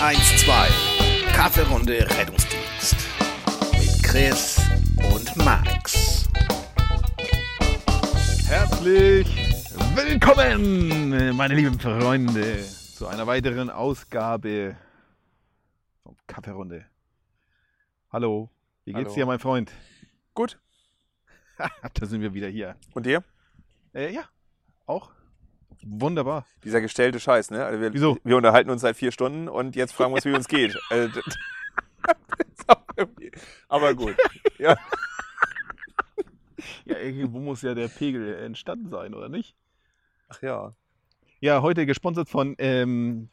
112. Kaffeerunde Rettungsdienst. Mit Chris und Max. Herzlich willkommen, meine lieben Freunde, zu einer weiteren Ausgabe vom Kaffeerunde. Hallo, wie geht's Hallo. dir, mein Freund? Gut. da sind wir wieder hier. Und dir? Äh, ja, auch. Wunderbar. Dieser gestellte Scheiß, ne? Also wir, Wieso? wir unterhalten uns seit vier Stunden und jetzt fragen wir uns, wie uns geht. Also, Aber gut. Ja. Ja, irgendwo muss ja der Pegel entstanden sein, oder nicht? Ach ja. Ja, heute gesponsert von, ähm,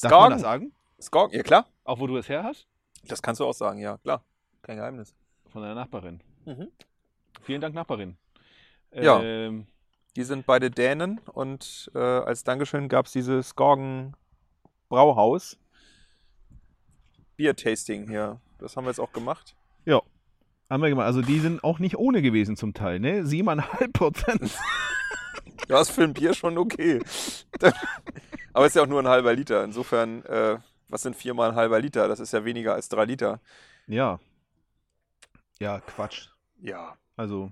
darf man das Skorgen? sagen? Skorgen, ja klar. Auch wo du es her hast? Das kannst du auch sagen, ja, klar. Kein Geheimnis. Von deiner Nachbarin. Mhm. Vielen Dank, Nachbarin. Ja. Ähm, Die sind beide Dänen und äh, als Dankeschön gab es dieses Skorgen Brauhaus. Bier-Tasting hier. Das haben wir jetzt auch gemacht. Ja, haben wir gemacht. Also die sind auch nicht ohne gewesen zum Teil, ne? Siebeneinhalb Prozent. Ja, ist für ein Bier schon okay. Aber es ist ja auch nur ein halber Liter. Insofern, äh, was sind viermal ein halber Liter? Das ist ja weniger als drei Liter. Ja. Ja, Quatsch. Ja. Also,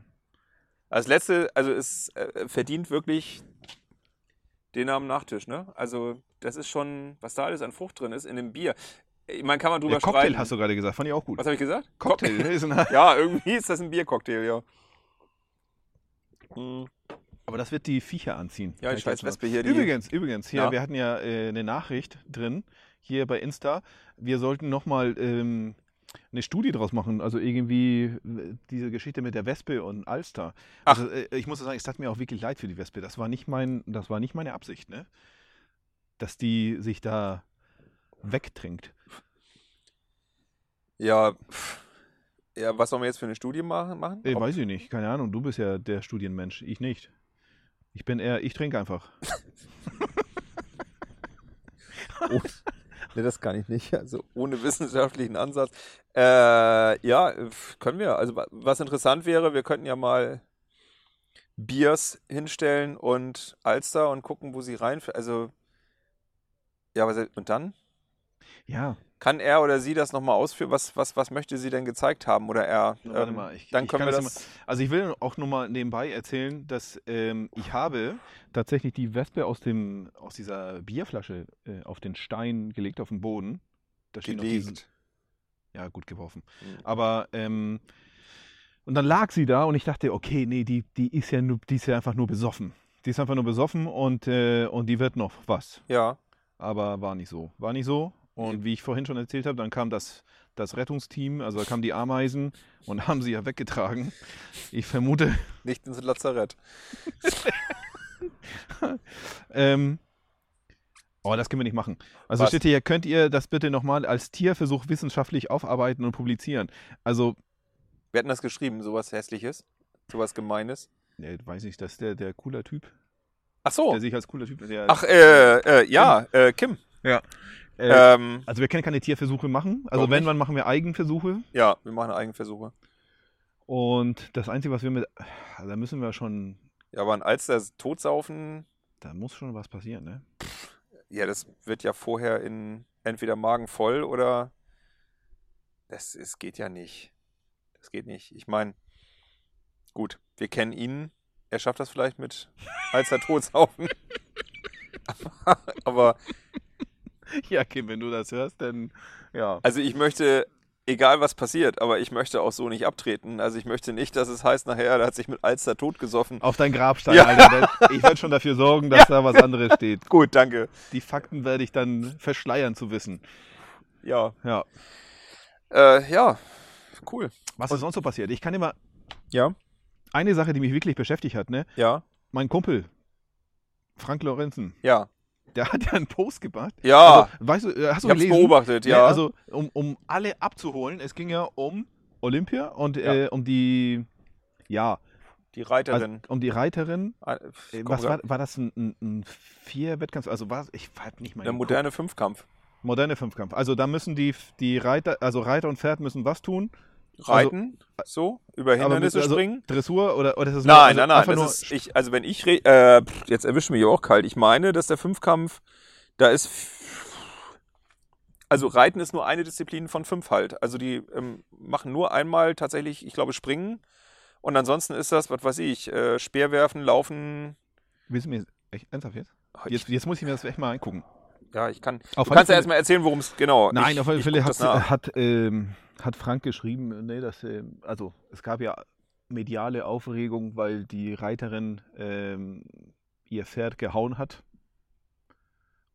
Als letzte, also es äh, verdient wirklich den Namen Nachtisch, ne? Also das ist schon, was da alles an Frucht drin ist in dem Bier. Meine, kann man drüber der Cocktail streiten. hast du gerade gesagt, fand ich auch gut. was habe ich gesagt? Cocktail, Ja, irgendwie ist das ein Biercocktail, ja. Hm, Aber das wird die Viecher anziehen. Ja, ich scheiß Wespe hier, die- Übrigens, übrigens, hier, Ja. wir hatten ja äh, eine Nachricht drin, hier bei Insta. Wir sollten nochmal ähm, eine Studie draus machen. Also irgendwie äh, diese Geschichte mit der Wespe und Alster. Ach. Also, äh, ich muss sagen, es tat mir auch wirklich leid für die Wespe. Das war nicht mein, das war nicht meine Absicht, ne? Dass die sich da wegtrinkt. Ja, ja, was sollen wir jetzt für eine Studie machen? machen? Äh, Ob- weiß ich nicht, keine Ahnung. Du bist ja der Studienmensch, ich nicht. Ich bin eher, ich trinke einfach. Ne, das kann ich nicht. Also ohne wissenschaftlichen Ansatz. Äh, ja, können wir. Also wa- was interessant wäre, wir könnten ja mal Biers hinstellen und Alster und gucken, wo sie rein. Also ja, was, und dann Ja, kann er oder sie das nochmal ausführen? Was, was, was möchte sie denn gezeigt haben oder er? Warte Ähm, mal, ich, dann können kann wir das das. Also ich will auch nur mal nebenbei erzählen, dass ähm, ich habe tatsächlich die Wespe aus dem aus dieser Bierflasche äh, auf den Stein gelegt, auf den Boden. Da steht noch diesen- gelegt. Ja, gut geworfen. Mhm. Aber ähm, und dann lag sie da und ich dachte, okay, nee, die, die ist ja nur, die ist ja einfach nur besoffen. Die ist einfach nur besoffen und, äh, und die wird noch was. Ja. Aber war nicht so. War nicht so. Und wie ich vorhin schon erzählt habe, dann kam das, das Rettungsteam, also da kamen die Ameisen und haben sie ja weggetragen. Ich vermute, Nicht ins Lazarett. ähm, oh, das können wir nicht machen. Also Was? steht hier, könnt ihr das bitte nochmal als Tierversuch wissenschaftlich aufarbeiten und publizieren? Also, Wir hatten das geschrieben, sowas Hässliches, sowas Gemeines. ne, weiß nicht, das ist der, der cooler Typ, Ach so. der sich als cooler Typ. Ach, äh, äh, ja, äh, Kim. Äh, Ähm, also wir können keine Tierversuche machen. Also wenn, nicht? dann machen wir Eigenversuche. ja, wir machen Eigenversuche. Und das Einzige, was wir mit, also da müssen wir schon, Ja, aber ein Alster totsaufen, da muss schon was passieren, ne? ja, das wird ja vorher in entweder Magen voll oder das, es geht ja nicht. Das geht nicht. Ich meine, gut, wir kennen ihn. Er schafft das vielleicht mit Alster totsaufen. aber, aber Ja, Kim, wenn du das hörst, dann ja. also ich möchte, egal was passiert, aber ich möchte auch so nicht abtreten. Also ich möchte nicht, dass es heißt nachher, er hat sich mit Alster totgesoffen. Auf dein Grabstein, Ja. Alter. Ich werde schon dafür sorgen, dass da was anderes steht. Gut, danke. Die Fakten werde ich dann verschleiern zu wissen. Ja. Ja. Äh, ja, cool. Was ist sonst so passiert? Ich kann immer Ja. eine Sache, die mich wirklich beschäftigt hat, ne? Ja. Mein Kumpel, Frank Lorenzen, Ja. Der hat ja einen Post gemacht. Ja. Also, weißt du, äh, hast du ich hab's gelesen? beobachtet, ja. Ja, also um, um alle abzuholen, es ging ja um Olympia und Ja. äh, um die, ja, die also, Reiterin. um die Reiterin. Äh, Äh, komm, was war, war das ein, ein, ein Vier-Wettkampf? Also war ich hab nicht mal Der moderne Fünfkampf. moderne Fünfkampf. Also da müssen die, die Reiter, also Reiter und Pferd müssen was tun? Reiten, so, über Hindernisse also springen. Dressur oder, oder ist nur- Nein, also nein, nein. nur Das ist, ich, also wenn ich, äh, jetzt erwischt mich auch kalt. Ich meine, dass der Fünfkampf, da ist, also Reiten ist nur eine Disziplin von fünf halt. Also die ähm, machen nur einmal tatsächlich, ich glaube, Springen. Und ansonsten ist das, was weiß ich, äh, Speerwerfen, Laufen. Willst du mir echt ernsthaft jetzt? Jetzt, jetzt muss ich mir das echt mal angucken. Ja, ich kann. Auf du kannst ja Fälle- erstmal erzählen, worum es genau. Nein, ich, auf alle Fälle hat, nach. hat, ähm, hat Frank geschrieben, nee, dass, ähm, also es gab ja mediale Aufregung, weil die Reiterin ähm, ihr Pferd gehauen hat.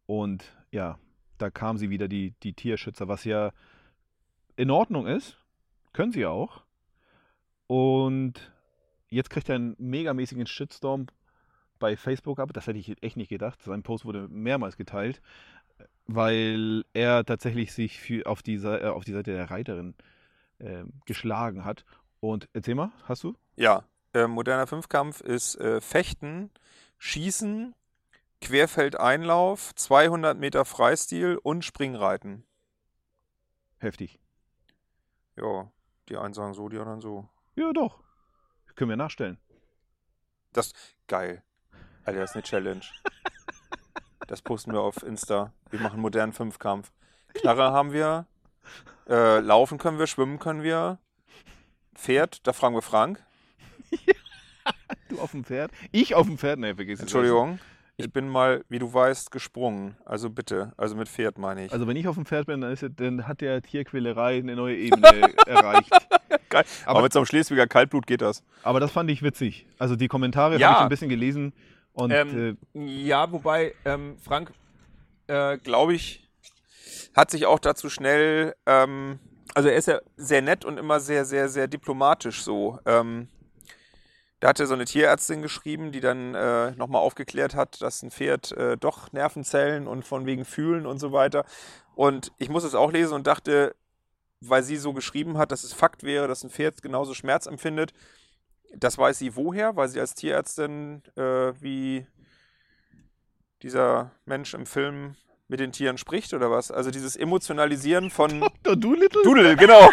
Und ja, da kam sie wieder, die, die Tierschützer, was ja in Ordnung ist. Können sie auch. Und jetzt kriegt er einen megamäßigen Shitstorm bei Facebook ab. Das hätte ich echt nicht gedacht. Sein Post wurde mehrmals geteilt, weil er tatsächlich sich für, auf, die, äh, auf die Seite der Reiterin ähm, geschlagen hat. Und erzähl mal, hast du? Ja, äh, moderner Fünfkampf ist äh, Fechten, Schießen, Querfeldeinlauf, 200 Meter Freistil und Springreiten. Heftig. Ja, die einen sagen so, die anderen so. Ja, doch. Können wir nachstellen. Geil. Alter, das ist eine Challenge. Das posten wir auf Insta. Wir machen modernen Fünfkampf. Knarre haben wir. Äh, laufen können wir, schwimmen können wir. Pferd, da fragen wir Frank. Du auf dem Pferd? Ich auf dem Pferd? Nee, vergiss es. Entschuldigung. Ich bin mal, wie du weißt, gesprungen. Also bitte. Also mit Pferd meine ich. Also wenn ich auf dem Pferd bin, dann, ist, dann hat der Tierquälerei eine neue Ebene erreicht. Geil. Aber, aber- mit so einem Schleswiger Kaltblut geht das. Aber das fand ich witzig. Also die Kommentare Ja. habe ich ein bisschen gelesen. Und Ähm, äh, Ja, wobei ähm, Frank, äh, glaube ich, hat sich auch dazu schnell, ähm, also er ist ja sehr nett und immer sehr, sehr, sehr diplomatisch so. Ähm, da hatte so eine Tierärztin geschrieben, die dann äh, nochmal aufgeklärt hat, dass ein Pferd äh, doch Nervenzellen und von wegen fühlen und so weiter. Und ich muss es auch lesen und dachte, weil sie so geschrieben hat, dass es Fakt wäre, dass ein Pferd genauso Schmerz empfindet, das weiß sie woher, weil sie als Tierärztin äh, wie dieser Mensch im Film mit den Tieren spricht oder was? Also dieses Emotionalisieren von Dr. Doolittle? Doodle, genau.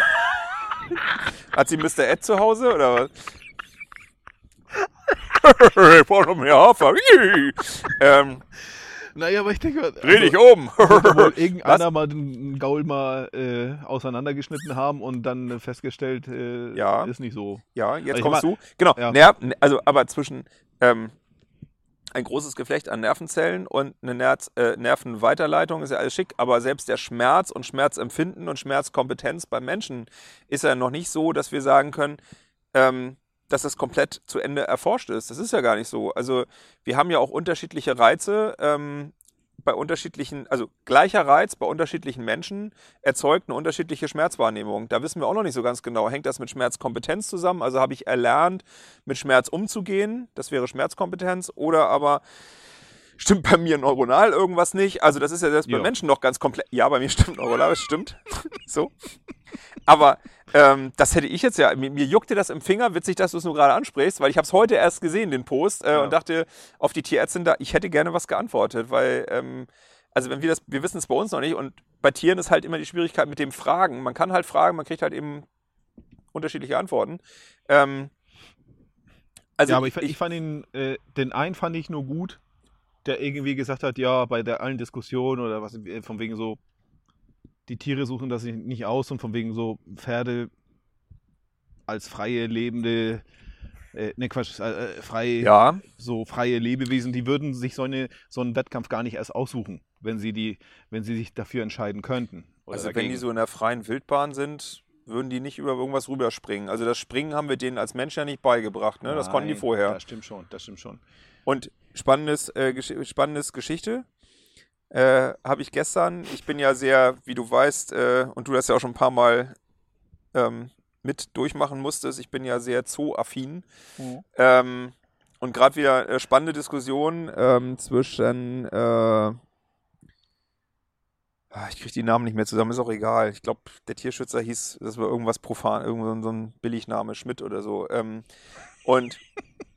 Hat sie Mr. Ed zu Hause oder was? Ich brauche noch mehr Hafer. ähm, Naja, aber ich denke, mal, dreh dich also, um. wohl irgendeiner mal den Gaul mal äh, auseinandergeschnitten haben und dann festgestellt, äh, Ja. ist nicht so. Ja, jetzt Ich kommst mein- du. Genau. Ja. Ner also, aber zwischen ähm, ein großes Geflecht an Nervenzellen und eine Nerz äh, Nervenweiterleitung ist ja alles schick, aber selbst der Schmerz und Schmerzempfinden und Schmerzkompetenz beim Menschen ist ja noch nicht so, dass wir sagen können, ähm, dass das komplett zu Ende erforscht ist. Das ist ja gar nicht so. Also wir haben ja auch unterschiedliche Reize. Ähm, bei unterschiedlichen, also gleicher Reiz bei unterschiedlichen Menschen erzeugt eine unterschiedliche Schmerzwahrnehmung. Da wissen wir auch noch nicht so ganz genau. Hängt das mit Schmerzkompetenz zusammen? Also habe ich erlernt, mit Schmerz umzugehen? Das wäre Schmerzkompetenz. Oder aber stimmt bei mir neuronal irgendwas nicht? Also das ist ja selbst bei Ja. Menschen noch ganz komplett. Ja, bei mir stimmt neuronal, das stimmt. so. Aber ähm, das hätte ich jetzt ja, mir, mir juckte das im Finger, witzig, dass du es nur gerade ansprichst, weil ich habe es heute erst gesehen, den Post, äh, Ja. und dachte auf die Tierärztin da, ich hätte gerne was geantwortet, weil, ähm, also wenn wir das, wir wissen es bei uns noch nicht und bei Tieren ist halt immer die Schwierigkeit mit dem Fragen. Man kann halt fragen, man kriegt halt eben unterschiedliche Antworten. Ähm, also ja, aber ich, ich fand ihn, äh, den einen fand ich nur gut, der irgendwie gesagt hat, ja, bei der allen Diskussion oder was, äh, von wegen so, die Tiere suchen das nicht aus und von wegen so Pferde als freie, lebende, äh, ne Quatsch, äh, äh, frei, ja, so freie Lebewesen, die würden sich so, eine, so einen Wettkampf gar nicht erst aussuchen, wenn sie, die, wenn sie sich dafür entscheiden könnten. Also wenn dagegen. die so in der freien Wildbahn sind, würden die nicht über irgendwas rüberspringen. Also das Springen haben wir denen als Mensch ja nicht beigebracht, ne? Das konnten die Nein, vorher. Das stimmt schon, das stimmt schon. Und spannendes, äh, Gesch spannendes Geschichte äh, habe ich gestern. Ich bin ja sehr, wie du weißt, äh, und du das ja auch schon ein paar Mal ähm, mit durchmachen musstest, ich bin ja sehr zoo-affin. Ähm, und gerade wieder äh, spannende Diskussion ähm, zwischen, äh, ah, ich kriege die Namen nicht mehr zusammen, ist auch egal. Ich glaube, der Tierschützer hieß, das war irgendwas profan, irgend so ein Billigname, Schmidt oder so. Ähm, und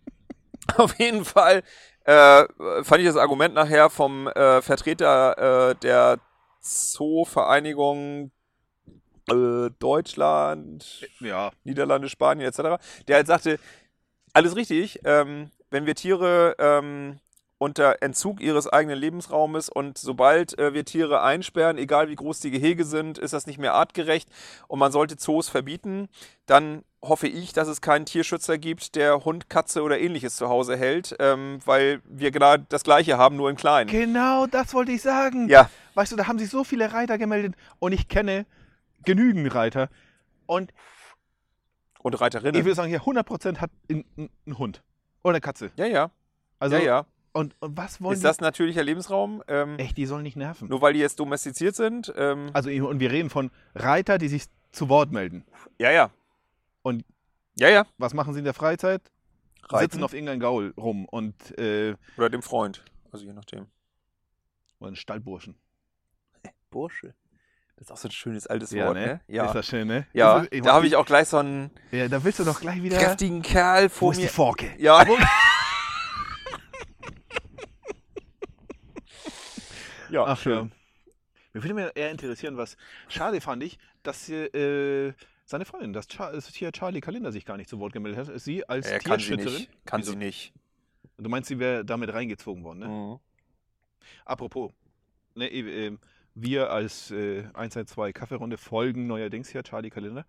auf jeden Fall äh, fand ich das Argument nachher vom äh, Vertreter äh, der Zoo-Vereinigung äh, Deutschland, Ja, Niederlande, Spanien etc., der halt sagte, alles richtig, ähm, wenn wir Tiere ähm, unter Entzug ihres eigenen Lebensraumes und sobald äh, wir Tiere einsperren, egal wie groß die Gehege sind, ist das nicht mehr artgerecht und man sollte Zoos verbieten, dann hoffe ich, dass es keinen Tierschützer gibt, der Hund, Katze oder ähnliches zu Hause hält, ähm, weil wir genau das gleiche haben, nur in klein. Genau, das wollte ich sagen. Ja, Weißt du, da haben sich so viele Reiter gemeldet und ich kenne genügend Reiter. Und und ich Reiterinnen. würde sagen, hier 100% hat einen, Hund oder eine Katze. Ja, ja, Also, ja, ja. Und, und was wollen Ist das natürlicher Lebensraum? Ähm, die? Echt, die sollen nicht nerven. nur weil die jetzt domestiziert sind? Ähm, Also, und wir reden von Reiter, die sich zu Wort melden. ja, ja. Und- ja, ja. Was machen sie in der Freizeit? Reiten Sitzen auf irgendeinem Gaul rum und äh, oder dem Freund. Also je nachdem. oder einen Stallburschen. Bursche. Das ist auch so ein schönes altes Ja, Wort, ne? ne? Ja. Ist das schön, ne? ja, Ist da habe ich auch gleich so einen Ja, da willst du doch gleich wieder. kräftigen Kerl Wo vor ist die mir. Forke? Ja, ja, Ach schön. ja. Mir würde mir eher interessieren, was schade fand ich, dass hier, äh, seine Freundin, dass Char dass hier Charlie Kalender sich gar nicht zu Wort gemeldet hat. Sie als Äh, kann sie Tierschützerin. nicht. Kann sie nicht. Du meinst, sie wäre damit reingezogen worden, ne? Mhm. Apropos, ne, äh, wir als äh, 112 Kaffeerunde folgen neuerdings ja Charlie Kalender.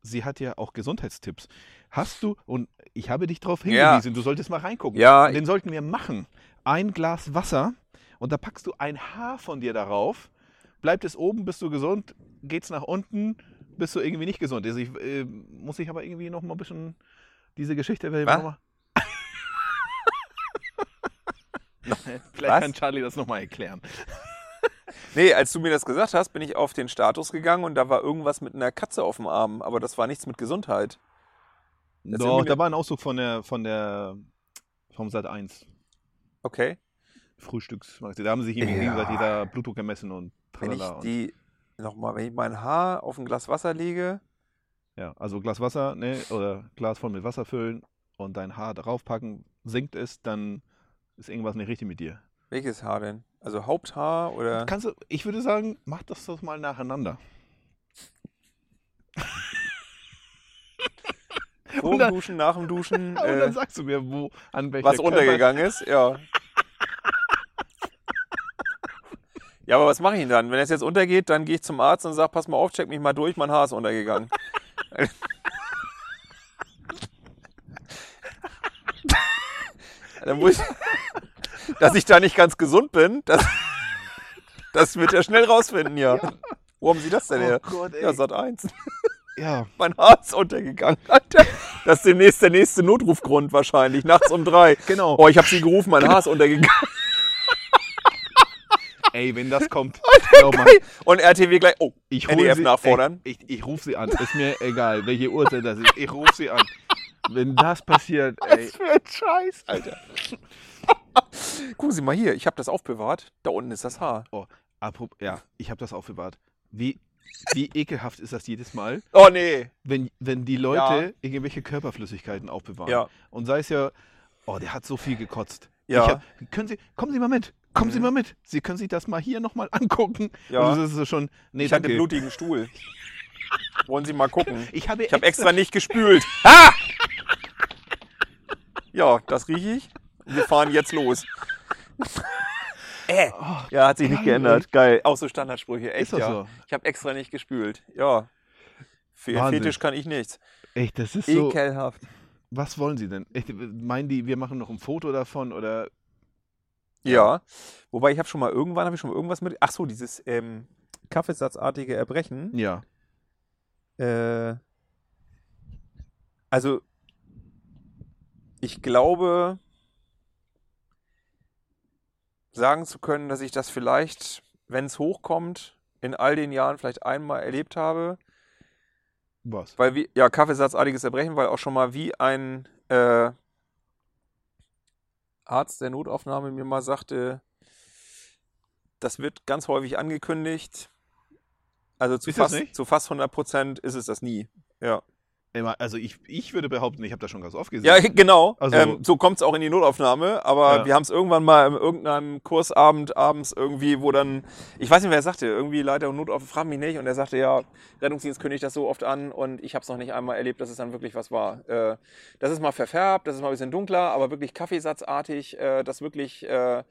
Sie hat ja auch Gesundheitstipps. Hast du, und ich habe dich darauf Ja. hingewiesen, du solltest mal reingucken. Ja, Den sollten wir machen. Ein Glas Wasser und da packst du ein Haar von dir darauf. Bleibt es oben, bist du gesund. Geht's nach unten, bist du irgendwie nicht gesund. Also ich, äh, muss ich aber irgendwie noch mal ein bisschen diese Geschichte. will ich Was? noch mal- Vielleicht Was? kann Charlie das nochmal erklären. Nee, als du mir das gesagt hast, bin ich auf den Status gegangen und da war irgendwas mit einer Katze auf dem Arm, aber das war nichts mit Gesundheit. Das Doch, da war ein Auszug von der, von der, vom Sat 1 Okay. Frühstücksmagazin. Da haben sich Ja. gegenseitig da Blutdruck gemessen und Wenn ich die nochmal, wenn ich mein Haar auf ein Glas Wasser lege, Ja, also Glas Wasser, ne, oder Glas voll mit Wasser füllen und dein Haar darauf packen, sinkt es, dann ist irgendwas nicht richtig mit dir. welches Haar denn? Also Haupthaar oder? Kannst du, ich würde sagen, mach das doch mal nacheinander. Vor dem dann- Duschen, nach dem Duschen, und dann äh, sagst du mir, wo, an welcher was Körper- untergegangen ist, ja. Ja, aber was mache ich denn dann? Wenn es jetzt untergeht, dann gehe ich zum Arzt und sage, pass mal auf, check mich mal durch, mein Haar ist untergegangen. dann muss ich, dass ich da nicht ganz gesund bin, das, das wird er schnell rausfinden, ja. Wo haben Sie das denn Oh her? Gott. Ja, Sat 1. ja. Mein Haar ist untergegangen, Alter. Das ist demnächst der nächste Notrufgrund wahrscheinlich, nachts um drei. genau. Oh, ich habe Sie gerufen, mein Haar ist untergegangen. Ey, wenn das kommt, glaub mal, Und RTW gleich, oh, ich NDF sie, nachfordern. Ey, ich ich rufe sie an. Ist mir egal, welche Uhrzeit das ist. Ich rufe sie an. Wenn das passiert, ey. Was für ein Scheiß, Alter. Gucken Sie mal hier, ich habe das aufbewahrt. Da unten ist das Haar. Apropos, ja, ich habe das aufbewahrt. Wie, wie ekelhaft ist das jedes Mal, Oh nee. wenn, wenn die Leute irgendwelche Körperflüssigkeiten aufbewahren. Ja. Und sei es ja, oh, der hat so viel gekotzt. Ja. Hab, können Sie, kommen Sie mal mit. Kommen Sie Mhm. mal mit. Sie können sich das mal hier nochmal angucken. Ja. Und das ist schon, nee, ich hatte danke. blutigen Stuhl. Wollen Sie mal gucken? Ich habe Ich habe extra nicht gespült. Ha! Ja, das rieche ich. Wir fahren jetzt los. Äh. Oh, Ja, hat sich nicht geändert. Geil. Auch so Standardsprüche. Echt, ist ja. so? Ich habe extra nicht gespült. Ja. Für Wahnsinn. Fetisch kann ich nichts. Echt, das ist so. Ekelhaft. Was wollen Sie denn? Echt, meinen die, wir machen noch ein Foto davon oder Ja. Wobei ich habe schon mal irgendwann habe ich schon mal irgendwas mit. Ach so, dieses ähm, Kaffeesatzartige Erbrechen. ja. Äh, also ich glaube sagen zu können, dass ich das vielleicht, wenn es hochkommt, in all den Jahren vielleicht einmal erlebt habe. Was? Weil wie, ja, Kaffeesatzartiges Erbrechen, weil auch schon mal wie ein äh, Arzt der Notaufnahme mir mal sagte, das wird ganz häufig angekündigt. Also zu, Ist fast, zu fast 100 Prozent ist es das nie. Ja. Also ich, ich würde behaupten, ich habe das schon ganz oft gesehen. Ja, genau. Also- ähm, so kommt es auch in die Notaufnahme. Aber Ja. wir haben es irgendwann mal in irgendeinem Kursabend abends irgendwie, wo dann, ich weiß nicht, wer es sagte, irgendwie Leiter und Notaufnahme, frag mich nicht. Und er sagte, ja, Rettungsdienst kündigt das so oft an und ich habe es noch nicht einmal erlebt, dass es dann wirklich was war. Äh, das ist mal verfärbt, das ist mal ein bisschen dunkler, aber wirklich Kaffeesatzartig, äh, dass wirklich äh,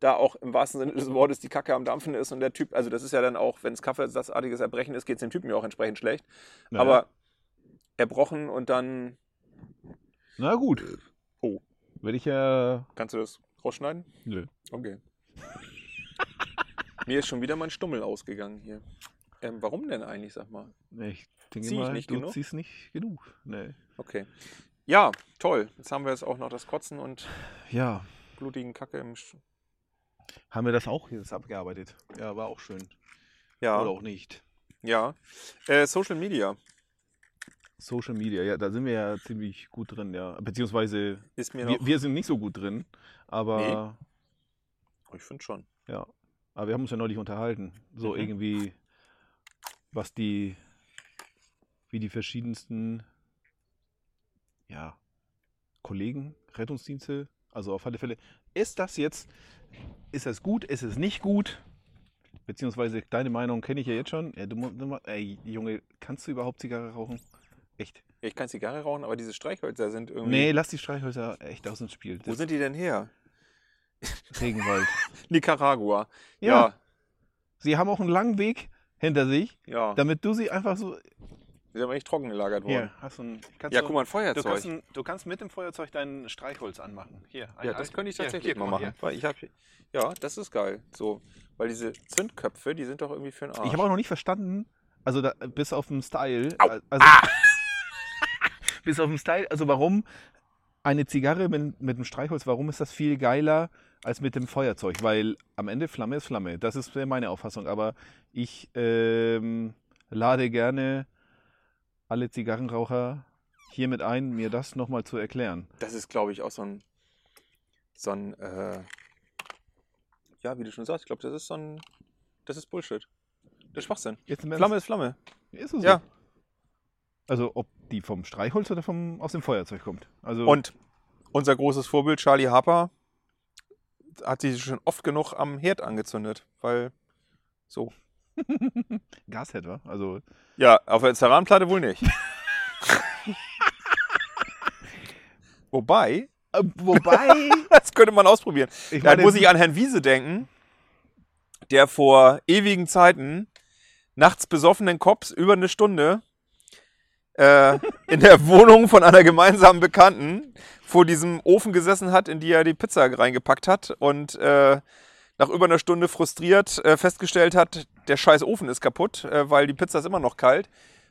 da auch im wahrsten Sinne des Wortes die Kacke am Dampfen ist und der Typ, also das ist ja dann auch, wenn es Kaffeesatzartiges Erbrechen ist, geht es dem Typen ja auch entsprechend schlecht. Naja. Aber erbrochen und dann Na gut. Oh. Werde ich ja. Kannst du das rausschneiden? Nö. Okay. Mir ist schon wieder mein Stummel ausgegangen hier. Ähm, warum denn eigentlich, sag mal? Ich denke Zieh ich mal, nicht du genug? ziehst nicht genug. Nee. Okay. Ja, toll. Jetzt haben wir jetzt auch noch das Kotzen und Ja. blutigen Kacke im. Sch Haben wir das auch jetzt abgearbeitet? Ja, war auch schön. ja, Oder auch nicht. ja. Äh, Social Media Social Media, ja, da sind wir ja ziemlich gut drin, ja. Beziehungsweise wir, wir sind nicht so gut drin, aber, Oh, ich finde schon. ja. Aber wir haben uns ja neulich unterhalten. So Mhm. irgendwie, was die, wie die verschiedensten, ja, Kollegen, Rettungsdienste, also auf alle Fälle, ist das jetzt, ist das gut, ist es nicht gut? Beziehungsweise deine Meinung kenne ich ja jetzt schon. Ja, du, du, ey, Junge, kannst du überhaupt Zigarre rauchen? Echt? Ich kann Zigarre rauchen, aber diese Streichhölzer sind irgendwie. Nee, lass die Streichhölzer echt aus dem Spiel. Wo Das sind die denn her? Regenwald. Nicaragua. Ja. Ja, Sie haben auch einen langen Weg hinter sich, ja. damit du sie einfach so. Die sind aber nicht trocken gelagert worden. Hier, hast du ein. Kannst Ja, du, guck mal, ein Du Feuerzeug. kannst, ein, du kannst mit dem Feuerzeug dein Streichholz anmachen. Hier. Ja, das könnte ich tatsächlich hier, mal machen. Weil ich hab, ja, das ist geil. So, weil diese Zündköpfe, die sind doch irgendwie für den hier. Arsch. Ich habe auch noch nicht verstanden, also da, bis auf den Style. Au. Also, bis auf den Style, also warum eine Zigarre mit, mit dem Streichholz, warum ist das viel geiler als mit dem Feuerzeug? Weil am Ende Flamme ist Flamme. Das ist meine Auffassung. Aber ich ähm, lade gerne alle Zigarrenraucher hiermit ein, mir das nochmal zu erklären. das ist, glaube ich, auch so ein, so ein, äh, ja, wie du schon sagst, ich glaube, das ist so ein, das ist Bullshit. Das ist Schwachsinn. Flamme ist Flamme. Ist es so? Ja. Also ob die vom Streichholz oder vom, aus dem Feuerzeug kommt. Also Und unser großes Vorbild, Charlie Harper, hat sich schon oft genug am Herd angezündet, weil so. Gasherd, wa? Also Ja, auf der Ceranplatte wohl nicht. Wobei, äh, wobei, das könnte man ausprobieren. ich Da meine, muss ich an Herrn Wiese denken, der vor ewigen Zeiten nachts besoffenen Cops über eine Stunde äh, in der Wohnung von einer gemeinsamen Bekannten vor diesem Ofen gesessen hat, in die er die Pizza reingepackt hat und äh, nach über einer Stunde frustriert äh, festgestellt hat, der scheiß Ofen ist kaputt, äh, weil die Pizza ist immer noch kalt.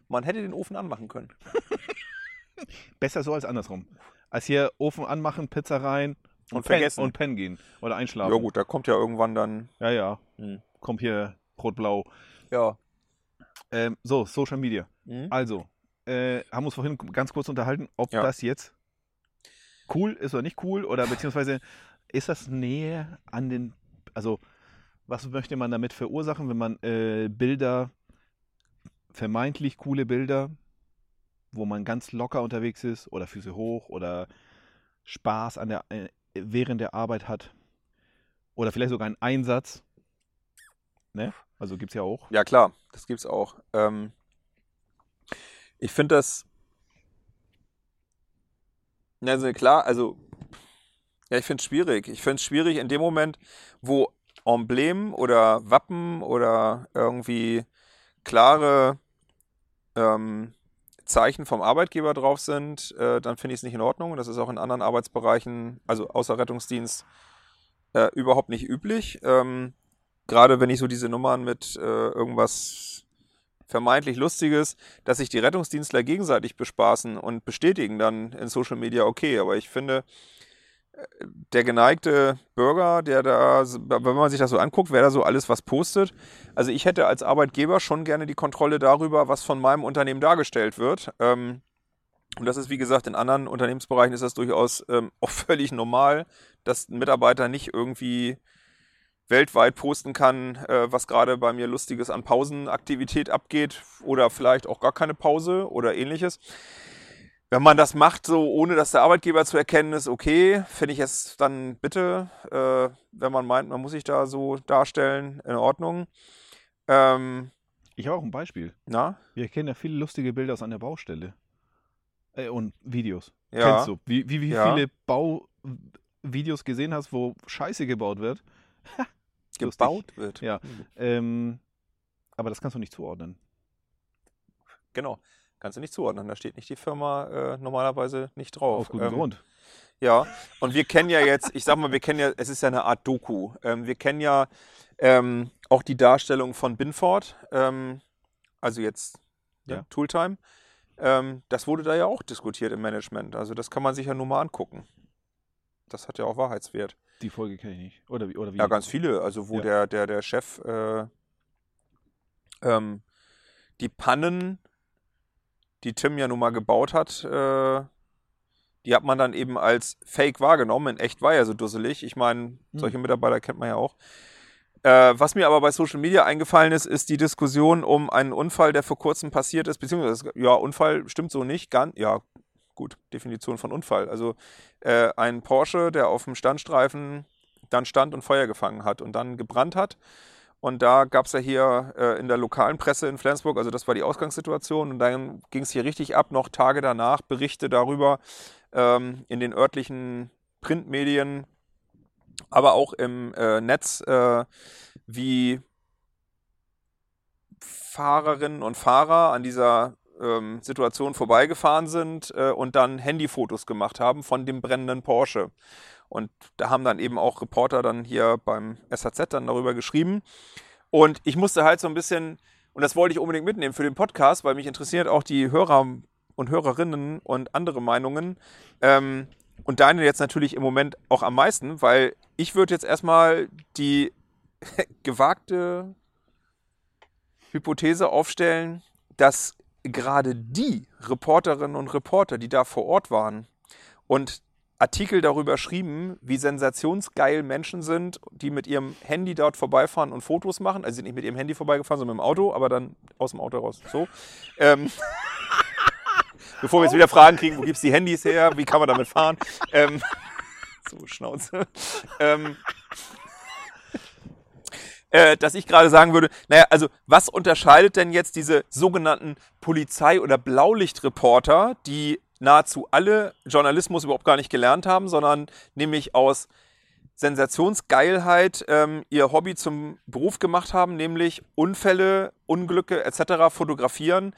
Man hätte den Ofen anmachen können. besser so als andersrum. Als hier Ofen anmachen, Pizza rein Und pennen, vergessen. und pennen gehen oder einschlafen. Ja gut, da kommt ja irgendwann dann. Ja, ja. Hm. Kommt hier rot-blau. Ja. Ähm, so, Social Media. Mhm. Also, äh, haben uns vorhin ganz kurz unterhalten, ob Ja. das jetzt cool ist oder nicht cool oder beziehungsweise ist das näher an den, also was möchte man damit verursachen, wenn man äh, Bilder, vermeintlich coole Bilder, wo man ganz locker unterwegs ist oder Füße hoch oder Spaß an der, äh, während der Arbeit hat oder vielleicht sogar einen Einsatz, ne? Also gibt es ja auch. Ja, klar, das gibt's auch. Ähm, ich finde das. Also klar, also. Ja, ich finde es schwierig. Ich finde es schwierig in dem Moment, wo Emblem oder Wappen oder irgendwie klare ähm, Zeichen vom Arbeitgeber drauf sind, äh, dann finde ich es nicht in Ordnung. Das ist auch in anderen Arbeitsbereichen, also außer Rettungsdienst, äh, überhaupt nicht üblich. Ähm, gerade wenn ich so diese Nummern mit äh, irgendwas vermeintlich Lustiges, dass sich die Rettungsdienstler gegenseitig bespaßen und bestätigen dann in Social Media okay. Aber ich finde, äh, der geneigte Bürger, der da, wenn man sich das so anguckt, wer da so alles was postet, also ich hätte als Arbeitgeber schon gerne die Kontrolle darüber, was von meinem Unternehmen dargestellt wird. Ähm, und das ist, wie gesagt, in anderen Unternehmensbereichen ist das durchaus ähm, auch völlig normal, dass ein Mitarbeiter nicht irgendwie weltweit posten kann, äh, was gerade bei mir Lustiges an Pausenaktivität abgeht oder vielleicht auch gar keine Pause oder ähnliches. Wenn man das macht, so ohne dass der Arbeitgeber zu erkennen ist, okay, finde ich es dann bitte, äh, wenn man meint, man muss sich da so darstellen, in Ordnung. Ähm, Ich habe auch ein Beispiel. na, Wir kennen ja viele lustige Bilder aus einer Baustelle. Äh, und Videos. ja. Kennst du? Wie, wie, wie Ja. viele Bauvideos gesehen hast, wo Scheiße gebaut wird? Lustig. gebaut wird. Ja. Ähm, aber das kannst du nicht zuordnen. Genau. Kannst du nicht zuordnen. Da steht nicht die Firma äh, normalerweise nicht drauf. Auf guten Ähm, Grund. Ja, und wir kennen ja jetzt, ich sag mal, wir kennen ja, es ist ja eine Art Doku. Ähm, wir kennen ja ähm, auch die Darstellung von Binford, ähm, also jetzt ja. Ja. Tooltime. Ähm, das wurde da ja auch diskutiert im Management. Also das kann man sich ja nur mal angucken. Das hat ja auch Wahrheitswert. Die Folge kenne ich nicht. Oder wie? Oder wie? Ja, ganz viele. Also wo Ja. der, der, der Chef äh, ähm, die Pannen, die Tim ja nun mal gebaut hat, äh, die hat man dann eben als Fake wahrgenommen. In echt war er so dusselig. Ich meine, solche Mitarbeiter kennt man ja auch. Äh, was mir aber bei Social Media eingefallen ist, ist die Diskussion um einen Unfall, der vor kurzem passiert ist, beziehungsweise, ja, Unfall stimmt so nicht, ganz, ja, gut, Definition von Unfall. Also äh, ein Porsche, der auf dem Standstreifen dann stand und Feuer gefangen hat und dann gebrannt hat. Und da gab es ja hier äh, in der lokalen Presse in Flensburg, also das war die Ausgangssituation, und dann ging es hier richtig ab, noch Tage danach Berichte darüber ähm, in den örtlichen Printmedien, aber auch im äh, Netz, äh, wie Fahrerinnen und Fahrer an dieser ähm, Situation vorbeigefahren sind äh, und dann Handyfotos gemacht haben von dem brennenden Porsche. Und da haben dann eben auch Reporter dann hier beim SAZ dann darüber geschrieben. Und ich musste halt so ein bisschen, und das wollte ich unbedingt mitnehmen für den Podcast, weil mich interessiert auch die Hörer und Hörerinnen und andere Meinungen. Ähm, und deine jetzt natürlich im Moment auch am meisten, weil ich würde jetzt erstmal die gewagte Hypothese aufstellen, dass gerade die Reporterinnen und Reporter, die da vor Ort waren und Artikel darüber schrieben, wie sensationsgeil Menschen sind, die mit ihrem Handy dort vorbeifahren und Fotos machen. Also sind nicht mit ihrem Handy vorbeigefahren, sondern mit dem Auto, aber dann aus dem Auto raus. So. Ähm, bevor wir jetzt wieder Fragen kriegen, wo gibt es die Handys her, wie kann man damit fahren? Ähm, so, Schnauze. Ähm, äh, dass ich gerade sagen würde, naja, also was unterscheidet denn jetzt diese sogenannten Polizei- oder Blaulichtreporter, die nahezu alle Journalismus überhaupt gar nicht gelernt haben, sondern nämlich aus Sensationsgeilheit ähm, ihr Hobby zum Beruf gemacht haben, nämlich Unfälle, Unglücke etc. fotografieren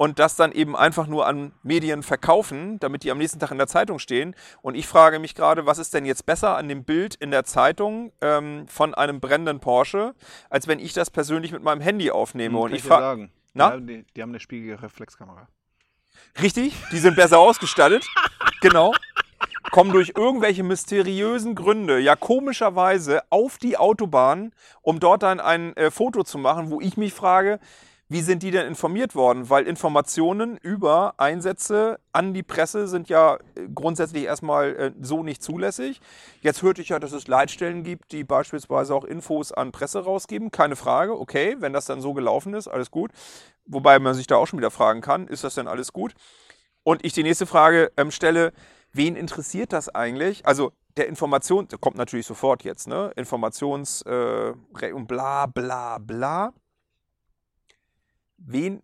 und das dann eben einfach nur an Medien verkaufen, damit die am nächsten Tag in der Zeitung stehen. Und ich frage mich gerade, was ist denn jetzt besser an dem Bild in der Zeitung ähm, von einem brennenden Porsche, als wenn ich das persönlich mit meinem Handy aufnehme. Hm, und ich frage, sagen. Na? Ja, die, die haben eine spiegelige Reflexkamera. Richtig, die sind besser ausgestattet. genau. Kommen durch irgendwelche mysteriösen Gründe, ja komischerweise, auf die Autobahn, um dort dann ein äh, Foto zu machen, wo ich mich frage, wie sind die denn informiert worden? Weil Informationen über Einsätze an die Presse sind ja äh, grundsätzlich erstmal äh, so nicht zulässig. Jetzt hörte ich ja, dass es Leitstellen gibt, die beispielsweise auch Infos an Presse rausgeben. Keine Frage, okay, wenn das dann so gelaufen ist, alles gut. Wobei man sich da auch schon wieder fragen kann, ist das denn alles gut? Und ich die nächste Frage ähm, stelle, wen interessiert das eigentlich? Also der Information, der kommt natürlich sofort jetzt, ne? Informations äh, bla bla bla. Wen,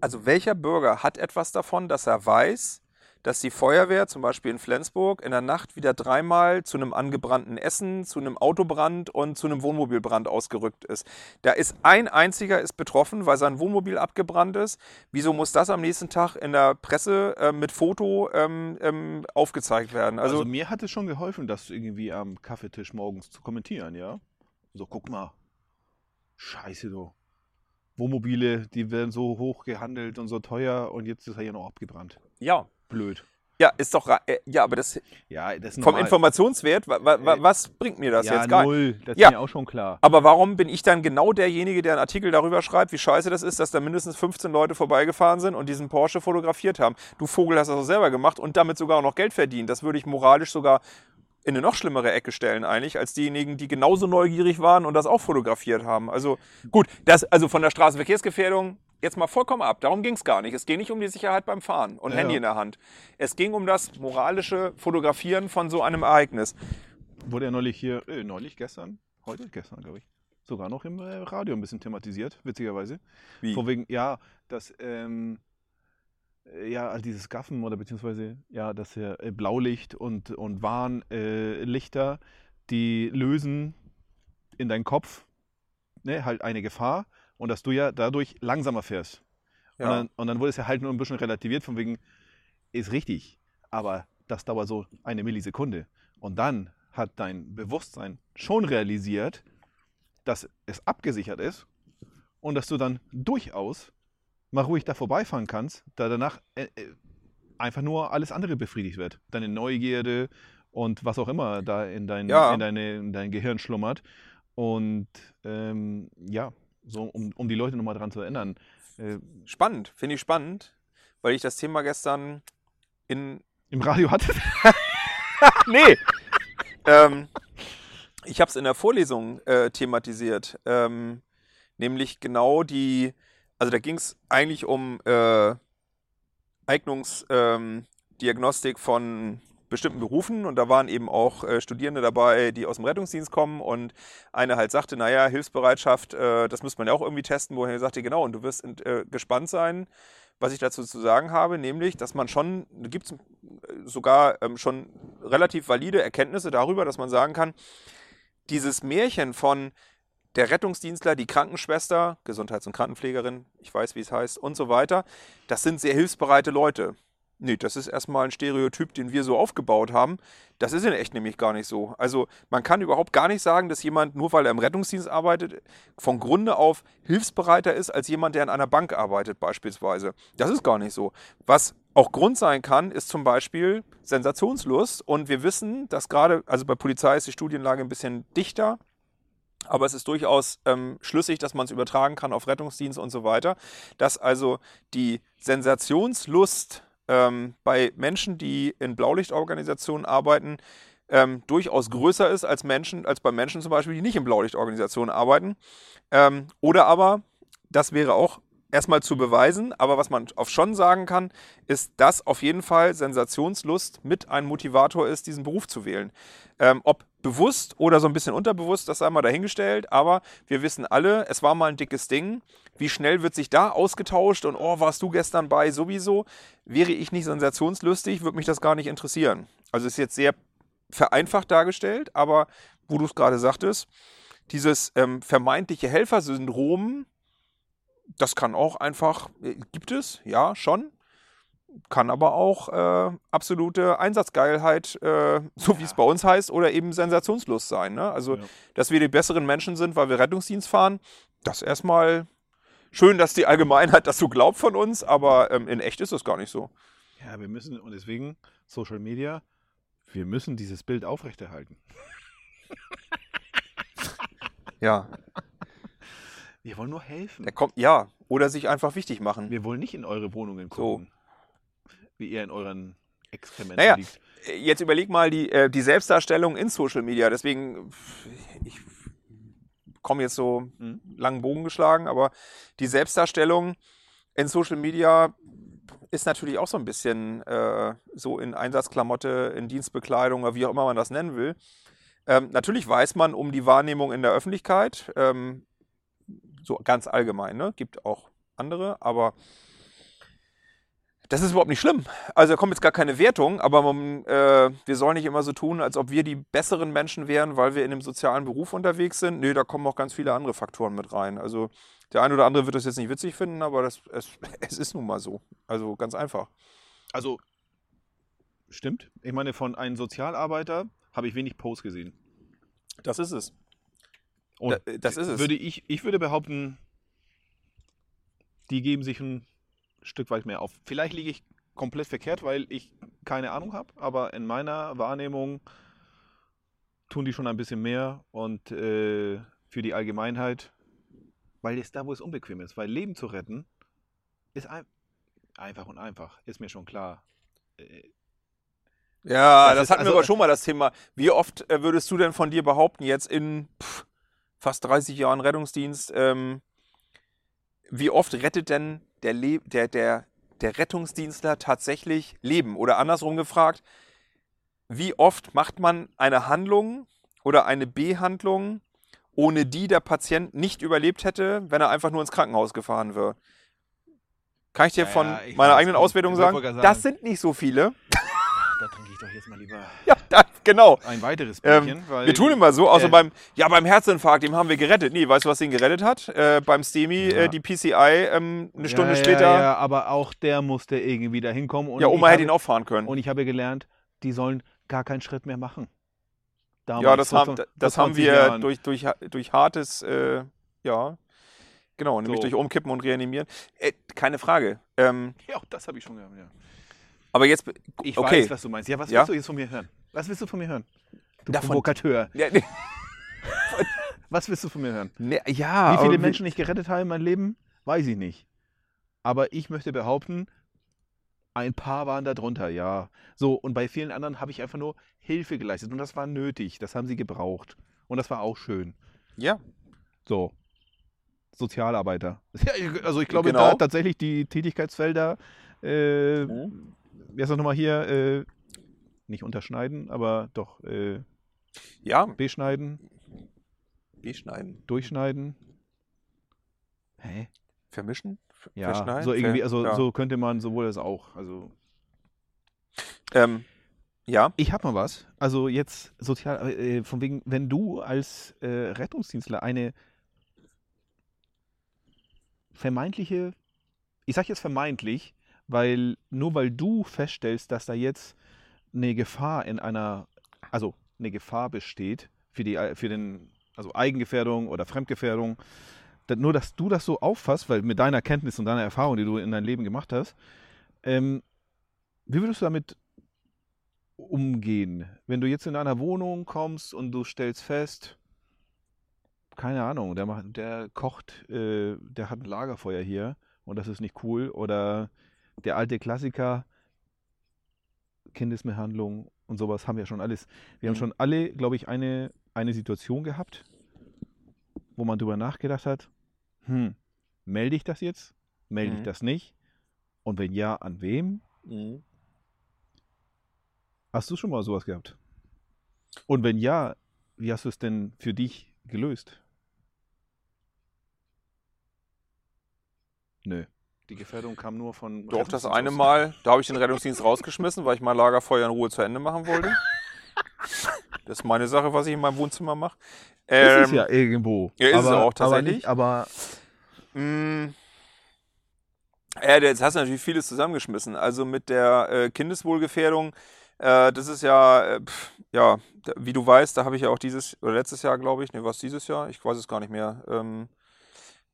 also welcher Bürger hat etwas davon, dass er weiß, dass die Feuerwehr zum Beispiel in Flensburg in der Nacht wieder dreimal zu einem angebrannten Essen, zu einem Autobrand und zu einem Wohnmobilbrand ausgerückt ist. Da ist ein einziger ist betroffen, weil sein Wohnmobil abgebrannt ist. Wieso muss das am nächsten Tag in der Presse äh, mit Foto ähm, ähm, aufgezeigt werden? Also, Also, mir hat es schon geholfen, das irgendwie am Kaffeetisch morgens zu kommentieren, ja. So, guck mal. Scheiße, du. Wohnmobile, die werden so hoch gehandelt und so teuer und jetzt ist er hier noch abgebrannt. ja. Blöd. Ja, ist doch, äh, ja, aber das Ja, das ist vom normal. Informationswert, wa, wa, wa, Äh, was bringt mir das ja, jetzt gar null. Das Ja. ist mir auch schon klar. Aber warum bin ich dann genau derjenige, der einen Artikel darüber schreibt, wie scheiße das ist, dass da mindestens 15 Leute vorbeigefahren sind und diesen Porsche fotografiert haben? Du Vogel hast das auch selber gemacht und damit sogar auch noch Geld verdient. Das würde ich moralisch sogar in eine noch schlimmere Ecke stellen eigentlich, als diejenigen, die genauso neugierig waren und das auch fotografiert haben. Also gut, das, also von der Straßenverkehrsgefährdung jetzt mal vollkommen ab. Darum ging es gar nicht. Es ging nicht um die Sicherheit beim Fahren und Ja, Handy ja. in der Hand. Es ging um das moralische Fotografieren von so einem Ereignis. Wurde ja neulich hier, äh, neulich, gestern, heute, gestern, glaube ich, sogar noch im äh, Radio ein bisschen thematisiert, witzigerweise. Wie? Vor wegen, ja, dass, ähm, äh, ja, all dieses Gaffen oder beziehungsweise, ja, dass ja äh, Blaulicht und, und Warnlichter, äh, die lösen in deinen Kopf, ne, halt eine Gefahr und dass du ja dadurch langsamer fährst. Und, Ja. dann, und dann wurde es ja halt nur ein bisschen relativiert, von wegen, ist richtig, aber das dauert so eine Millisekunde. Und dann hat dein Bewusstsein schon realisiert, dass es abgesichert ist und dass du dann durchaus mal ruhig da vorbeifahren kannst, da danach äh, äh, einfach nur alles andere befriedigt wird. Deine Neugierde und was auch immer da in dein, Ja. in deine, in dein Gehirn schlummert. Und ähm, ja, so um, um die Leute nochmal dran zu erinnern. Äh, Spannend, finde ich spannend, weil ich das Thema gestern in Im Radio hatte nee. ähm, ich habe es in der Vorlesung äh, thematisiert. Ähm, nämlich genau die, also da ging es eigentlich um äh, Eignungsdiagnostik von bestimmten Berufen und da waren eben auch äh, Studierende dabei, die aus dem Rettungsdienst kommen und eine halt sagte, naja, Hilfsbereitschaft, äh, das müsste man ja auch irgendwie testen, woher sagte, genau, und du wirst äh, gespannt sein, was ich dazu zu sagen habe, nämlich, dass man schon, da gibt es sogar ähm, schon relativ valide Erkenntnisse darüber, dass man sagen kann, dieses Märchen von der Rettungsdienstler, die Krankenschwester, Gesundheits- und Krankenpflegerin, ich weiß, wie es heißt, und so weiter, das sind sehr hilfsbereite Leute. Nee, das ist erstmal ein Stereotyp, den wir so aufgebaut haben. Das ist in echt nämlich gar nicht so. Also man kann überhaupt gar nicht sagen, dass jemand, nur weil er im Rettungsdienst arbeitet, von Grunde auf hilfsbereiter ist als jemand, der in einer Bank arbeitet beispielsweise. Das ist gar nicht so. Was auch Grund sein kann, ist zum Beispiel Sensationslust. Und wir wissen, dass gerade, also bei Polizei ist die Studienlage ein bisschen dichter. Aber es ist durchaus ähm, schlüssig, dass man es übertragen kann auf Rettungsdienst und so weiter. Dass also die Sensationslust ähm, bei Menschen, die in Blaulichtorganisationen arbeiten, ähm, durchaus größer ist als Menschen, als bei Menschen zum Beispiel, die nicht in Blaulichtorganisationen arbeiten. Ähm, oder aber, das wäre auch erstmal zu beweisen, aber was man auf schon sagen kann, ist, dass auf jeden Fall Sensationslust mit ein Motivator ist, diesen Beruf zu wählen. Ähm, ob bewusst oder so ein bisschen unterbewusst, das sei mal dahingestellt, aber wir wissen alle, es war mal ein dickes Ding. Wie schnell wird sich da ausgetauscht und oh, warst du gestern bei sowieso? Wäre ich nicht sensationslustig, würde mich das gar nicht interessieren. Also ist jetzt sehr vereinfacht dargestellt, aber wo du es gerade sagtest, dieses ähm, vermeintliche Helfersyndrom, das kann auch einfach, äh, gibt es, ja, schon. Kann aber auch äh, absolute Einsatzgeilheit, äh, so wie es bei uns heißt, oder eben Sensationslust sein. Ne? Also, Ja. dass wir die besseren Menschen sind, weil wir Rettungsdienst fahren, das erstmal schön, dass die Allgemeinheit das so glaubt von uns, aber ähm, in echt ist das gar nicht so. Ja, wir müssen, und deswegen Social Media, wir müssen dieses Bild aufrechterhalten. Ja. Wir wollen nur helfen. Der kommt, ja, oder sich einfach wichtig machen. Wir wollen nicht in eure Wohnungen So. Wie ihr in euren Exkrementen Naja, liegt. Jetzt überleg mal die, äh, die Selbstdarstellung in Social Media. Deswegen, ich komme jetzt so Mhm. langen Bogen geschlagen, aber die Selbstdarstellung in Social Media ist natürlich auch so ein bisschen äh, so in Einsatzklamotte, in Dienstbekleidung oder wie auch immer man das nennen will. Ähm, natürlich weiß man um die Wahrnehmung in der Öffentlichkeit, ähm, so ganz allgemein, ne? Gibt auch andere, aber das ist überhaupt nicht schlimm. Also da kommt jetzt gar keine Wertung, aber man, äh, wir sollen nicht immer so tun, als ob wir die besseren Menschen wären, weil wir in einem sozialen Beruf unterwegs sind. Nee, da kommen auch ganz viele andere Faktoren mit rein. Also der eine oder andere wird das jetzt nicht witzig finden, aber das, es, es ist nun mal so. Also ganz einfach. Also, stimmt. Ich meine, von einem Sozialarbeiter habe ich wenig Posts gesehen. Das ist es. Und Da- das ist es. Würde ich, ich würde behaupten, die geben sich ein Stück weit mehr auf. Vielleicht liege ich komplett verkehrt, weil ich keine Ahnung habe, aber in meiner Wahrnehmung tun die schon ein bisschen mehr und äh, für die Allgemeinheit, weil es da, wo es unbequem ist, weil Leben zu retten, ist ein, einfach und einfach, ist mir schon klar. Äh, Ja, Das das, hatten also- wir aber schon mal das Thema. Wie oft äh, würdest du denn von dir behaupten, jetzt in pff, fast 30 Jahren Rettungsdienst, ähm, wie oft rettet denn der, Le der, der, der Rettungsdienstler tatsächlich Leben? Oder andersrum gefragt, wie oft macht man eine Handlung oder eine Behandlung, ohne die der Patient nicht überlebt hätte, wenn er einfach nur ins Krankenhaus gefahren wäre? Kann ich dir Ja, von ja, ich meiner eigenen Auswertung sagen, gerade das sagen. sind nicht so viele. Da trinke ich doch jetzt mal lieber Ja, da, genau. ein weiteres Ähm, Bierchen. weil Wir tun immer so, außer äh, beim, ja, beim Herzinfarkt, dem haben wir gerettet. Nee, weißt du, was den gerettet hat? Äh, beim STEMI, Ja. äh, die PCI, ähm, eine Stunde ja, später. Ja, Ja, ja, aber auch der musste irgendwie da hinkommen. Und Oma hätte ihn auch fahren können. Und ich habe gelernt, die sollen gar keinen Schritt mehr machen. ja, Damals, das vor haben, das vor haben 20 wir durch, durch, durch hartes, äh, ja, genau, nämlich So. durch Umkippen und Reanimieren. Äh, keine Frage. Ähm, Ja, auch das habe ich schon gehabt, ja. Aber jetzt, Ich okay. weiß, was du meinst. Ja, was Ja? willst du jetzt von mir hören? Was willst du von mir hören? Du Davon- Provokateur. Ja, nee, Was willst du von mir hören? nee, ja, Wie viele Menschen ich gerettet habe in meinem Leben, weiß ich nicht. Aber ich möchte behaupten, ein paar waren da drunter, ja. So, und bei vielen anderen habe ich einfach nur Hilfe geleistet. Und das war nötig. Das haben sie gebraucht. Und das war auch schön. Ja, So. Sozialarbeiter. Also ich glaube, Genau. da tatsächlich die Tätigkeitsfelder, äh, Mhm. Wie heißt das nochmal hier, äh, nicht unterschneiden, aber doch äh, ja, beschneiden, beschneiden, durchschneiden. Hä? vermischen, Ver- Ja, so irgendwie, also ja. so könnte man sowohl als auch. Also Ähm, ja, ich habe mal was. Also jetzt sozial, äh, von wegen, wenn du als äh, Rettungsdienstler eine vermeintliche, ich sage jetzt vermeintlich, weil nur weil du feststellst, dass da jetzt eine Gefahr in einer, also eine Gefahr besteht für die, für den, also Eigengefährdung oder Fremdgefährdung, nur dass du das so auffasst, weil mit deiner Kenntnis und deiner Erfahrung, die du in deinem Leben gemacht hast, ähm, wie würdest du damit umgehen, wenn du jetzt in einer Wohnung kommst und du stellst fest, keine Ahnung, der, macht, der kocht, äh, der hat ein Lagerfeuer hier und das ist nicht cool. Oder der alte Klassiker, Kindesmisshandlung und sowas haben wir schon alles. Wir haben Mhm. schon alle, glaube ich, eine, eine Situation gehabt, wo man drüber nachgedacht hat, hm, melde ich das jetzt? Melde ich Mhm. das nicht? Und wenn ja, an wem? Mhm. Hast du schon mal sowas gehabt? Und wenn ja, wie hast du es denn für dich gelöst? Nö. Die Gefährdung kam nur von. Doch, das eine. Mal, da habe ich den Rettungsdienst rausgeschmissen, weil ich mein Lagerfeuer in Ruhe zu Ende machen wollte. Das ist meine Sache, was ich in meinem Wohnzimmer mache. Ist es Ähm, ja irgendwo. ja, ist es aber, auch Aber, tatsächlich. nicht, aber mh, ja, jetzt hast du natürlich vieles zusammengeschmissen. Also mit der äh, Kindeswohlgefährdung, äh, das ist ja, äh, pf, ja, wie du weißt, da habe ich ja auch dieses, oder letztes Jahr, glaube ich, ne, was dieses Jahr? Ich weiß es gar nicht mehr. Ähm,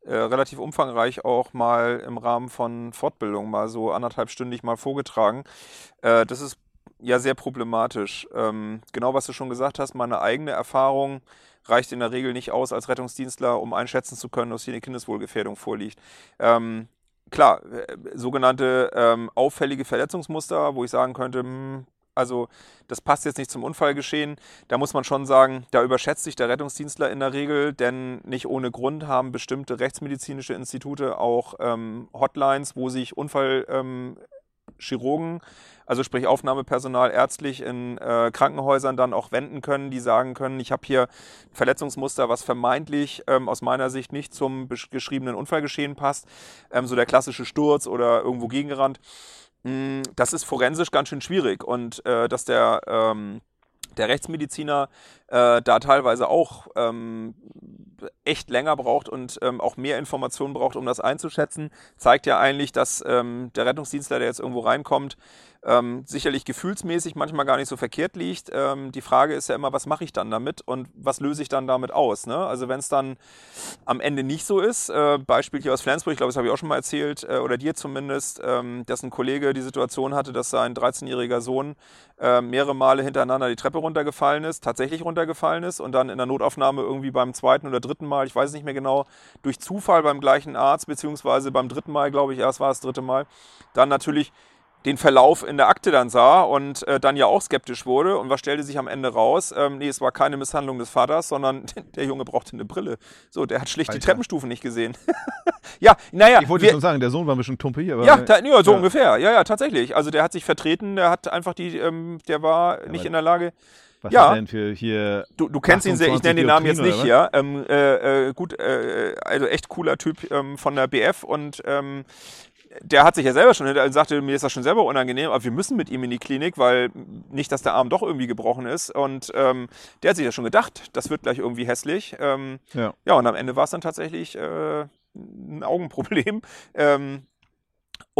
äh, relativ umfangreich auch mal im Rahmen von Fortbildung mal so anderthalbstündig mal vorgetragen. Äh, das ist ja sehr problematisch. Ähm, genau was du schon gesagt hast, meine eigene Erfahrung reicht in der Regel nicht aus als Rettungsdienstler, um einschätzen zu können, dass hier eine Kindeswohlgefährdung vorliegt. Ähm, klar, äh, sogenannte ähm, auffällige Verletzungsmuster, wo ich sagen könnte, hm, also das passt jetzt nicht zum Unfallgeschehen. Da muss man schon sagen, da überschätzt sich der Rettungsdienstler in der Regel, denn nicht ohne Grund haben bestimmte rechtsmedizinische Institute auch ähm, Hotlines, wo sich Unfallchirurgen, also sprich Aufnahmepersonal ärztlich in äh, Krankenhäusern dann auch wenden können, die sagen können, ich habe hier ein Verletzungsmuster, was vermeintlich ähm, aus meiner Sicht nicht zum besch- geschriebenen Unfallgeschehen passt, ähm, so der klassische Sturz oder irgendwo gegengerannt. Mm, Das ist forensisch ganz schön schwierig. Und äh, dass der, ähm, der Rechtsmediziner äh, da teilweise auch ähm, echt länger braucht und ähm, auch mehr Informationen braucht, um das einzuschätzen, zeigt ja eigentlich, dass ähm, der Rettungsdienstler, der jetzt irgendwo reinkommt, ähm, sicherlich gefühlsmäßig manchmal gar nicht so verkehrt liegt. Ähm, die Frage ist ja immer, was mache ich dann damit und was löse ich dann damit aus? Ne? Also wenn es dann am Ende nicht so ist, äh, Beispiel hier aus Flensburg, ich glaube, das habe ich auch schon mal erzählt, äh, oder dir zumindest, ähm, dass ein Kollege die Situation hatte, dass sein 13-jähriger Sohn äh, mehrere Male hintereinander die Treppe runtergefallen ist, tatsächlich runtergefallen ist und dann in der Notaufnahme irgendwie beim zweiten oder dritten Mal, ich weiß nicht mehr genau, durch Zufall beim gleichen Arzt, beziehungsweise beim dritten Mal, glaube ich, erst war es das dritte Mal, dann natürlich den Verlauf in der Akte dann sah und äh, dann ja auch skeptisch wurde. Und was stellte sich am Ende raus? Ähm, nee, es war keine Misshandlung des Vaters, sondern der Junge brauchte eine Brille. So, der hat schlicht die Alter. Treppenstufen nicht gesehen. ja, naja. Ich wollte wir- schon sagen, der Sohn war ein bisschen tumpe hier. aber- ja, ta, ja, so Ja. ungefähr. Ja, ja, tatsächlich. Also der hat sich vertreten, der hat einfach die, ähm, der war nicht aber- in der Lage. Was ja. denn für hier. Du, du kennst ihn sehr, ich nenne den Namen jetzt nicht, ja. Ähm, äh, äh, gut, äh, also echt cooler Typ ähm, von der BF und ähm, der hat sich ja selber schon hinter sagte, mir ist das schon selber unangenehm, aber wir müssen mit ihm in die Klinik, weil nicht, dass der Arm doch irgendwie gebrochen ist. Und ähm, der hat sich ja schon gedacht, das wird gleich irgendwie hässlich. Ähm, Ja. ja, und am Ende war es dann tatsächlich äh, ein Augenproblem. Ähm,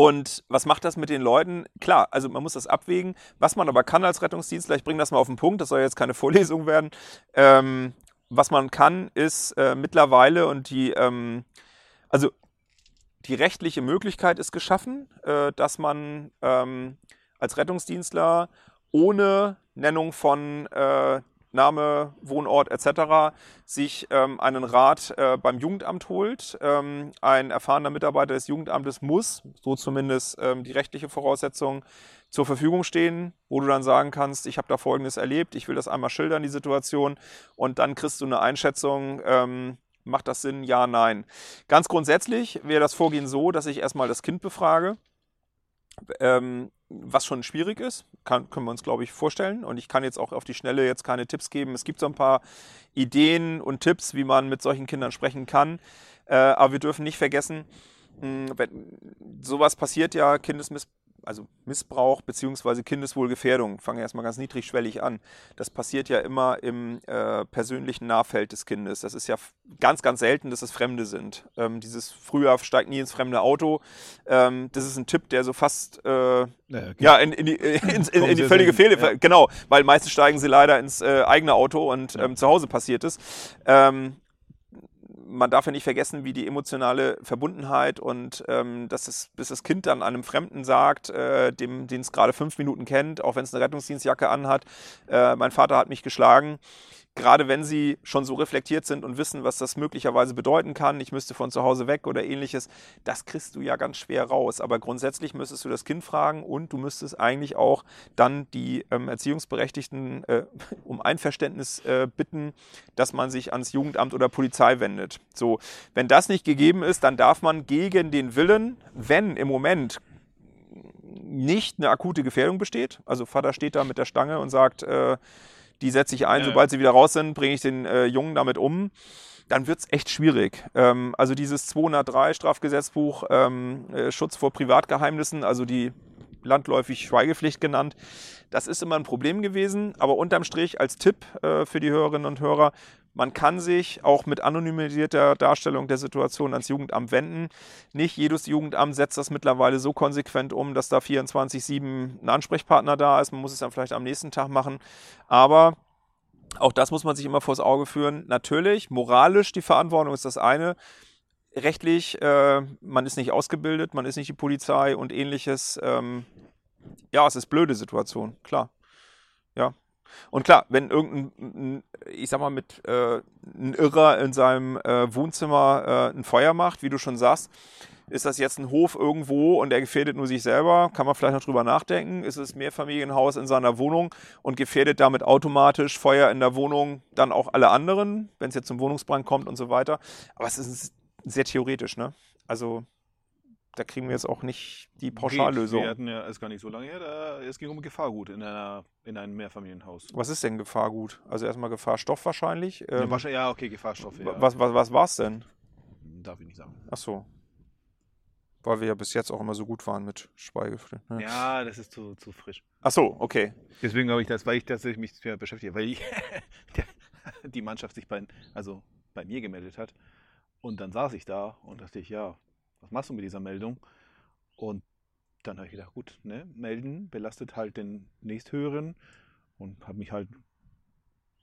und was macht das mit den Leuten? Klar, also man muss das abwägen. Was man aber kann als Rettungsdienstler, ich bringe das mal auf den Punkt, das soll jetzt keine Vorlesung werden. Ähm, was man kann, ist äh, mittlerweile und die, ähm, also die rechtliche Möglichkeit ist geschaffen, äh, dass man ähm, als Rettungsdienstler ohne Nennung von äh, Name, Wohnort etc. sich ähm, einen Rat äh, beim Jugendamt holt. Ähm, ein erfahrener Mitarbeiter des Jugendamtes muss, so zumindest ähm, die rechtliche Voraussetzung, zur Verfügung stehen, wo du dann sagen kannst, ich habe da Folgendes erlebt, ich will das einmal schildern, die Situation, und dann kriegst du eine Einschätzung, ähm, macht das Sinn, ja, nein. Ganz grundsätzlich wäre das Vorgehen so, dass ich erstmal das Kind befrage, ähm, was schon schwierig ist, kann, können wir uns, glaube ich, vorstellen. Und ich kann jetzt auch auf die Schnelle jetzt keine Tipps geben. Es gibt so ein paar Ideen und Tipps, wie man mit solchen Kindern sprechen kann. Äh, aber wir dürfen nicht vergessen, mh, wenn, sowas passiert ja, Kindesmiss also Missbrauch bzw. Kindeswohlgefährdung, fangen wir erstmal ganz niedrigschwellig an. Das passiert ja immer im äh, persönlichen Nahfeld des Kindes. Das ist ja ganz, ganz selten, dass es Fremde sind. Ähm, dieses früher steigt nie ins fremde Auto. Ähm, das ist ein Tipp, der so fast äh, Ja, ja, in, in, die, in, in, in die völlige Fehle. ja. Genau, weil meistens steigen sie leider ins äh, eigene Auto und Ja. ähm, zu Hause passiert es. Man darf ja nicht vergessen, wie die emotionale Verbundenheit und ähm, dass es, bis das Kind dann einem Fremden sagt, äh, dem, den es gerade fünf Minuten kennt, auch wenn es eine Rettungsdienstjacke anhat, äh, mein Vater hat mich geschlagen. Gerade wenn sie schon so reflektiert sind und wissen, was das möglicherweise bedeuten kann, ich müsste von zu Hause weg oder ähnliches, das kriegst du ja ganz schwer raus. Aber grundsätzlich müsstest du das Kind fragen und du müsstest eigentlich auch dann die ähm, Erziehungsberechtigten äh, um Einverständnis äh, bitten, dass man sich ans Jugendamt oder Polizei wendet. So, wenn das nicht gegeben ist, dann darf man gegen den Willen, wenn im Moment nicht eine akute Gefährdung besteht, also Vater steht da mit der Stange und sagt, äh, die setze ich ein, Ja. sobald sie wieder raus sind, bringe ich den äh, Jungen damit um, dann wird es echt schwierig. Ähm, also dieses 203 Strafgesetzbuch, ähm, äh, Schutz vor Privatgeheimnissen, also die landläufig Schweigepflicht genannt, das ist immer ein Problem gewesen. Aber unterm Strich als Tipp äh, für die Hörerinnen und Hörer, man kann sich auch mit anonymisierter Darstellung der Situation ans Jugendamt wenden. Nicht jedes Jugendamt setzt das mittlerweile so konsequent um, dass da 24-7 ein Ansprechpartner da ist. Man muss es dann vielleicht am nächsten Tag machen. Aber auch das muss man sich immer vors Auge führen. Natürlich, moralisch die Verantwortung ist das eine. Rechtlich, äh, man ist nicht ausgebildet, man ist nicht die Polizei und ähnliches. Ähm, ja, es ist blöde Situation, klar. Und klar, wenn irgendein, ein- ich sag mal, mit äh, ein Irrer in seinem äh, Wohnzimmer äh, ein Feuer macht, wie du schon sagst, ist das jetzt ein Hof irgendwo und er gefährdet nur sich selber? Kann man vielleicht noch drüber nachdenken? Ist es Mehrfamilienhaus in seiner Wohnung und gefährdet damit automatisch Feuer in der Wohnung dann auch alle anderen, wenn es jetzt zum Wohnungsbrand kommt und so weiter? Aber es ist sehr theoretisch, ne? Also da kriegen wir jetzt auch nicht die Pauschallösung. Wir hatten ja, ist gar nicht so lange her, da, es ging um Gefahrgut in, einer, in einem Mehrfamilienhaus. Was ist denn Gefahrgut? Also erstmal Gefahrstoff wahrscheinlich. Ja, Ähm, ja, okay, Gefahrstoffe. Ja. was was, was war es denn? Darf ich nicht sagen. Ach so. Weil wir ja bis jetzt auch immer so gut waren mit Schweigepflicht. Ne? Ja, das ist zu, zu frisch. Ach so, okay. Deswegen habe ich das, weil ich tatsächlich mich sehr beschäftige, weil ich, die Mannschaft sich bei, also bei mir gemeldet hat. Und dann saß ich da und dachte ich, ja, was machst du mit dieser Meldung? Und dann habe ich gedacht, gut, ne, melden belastet halt den nächsthöheren und habe mich halt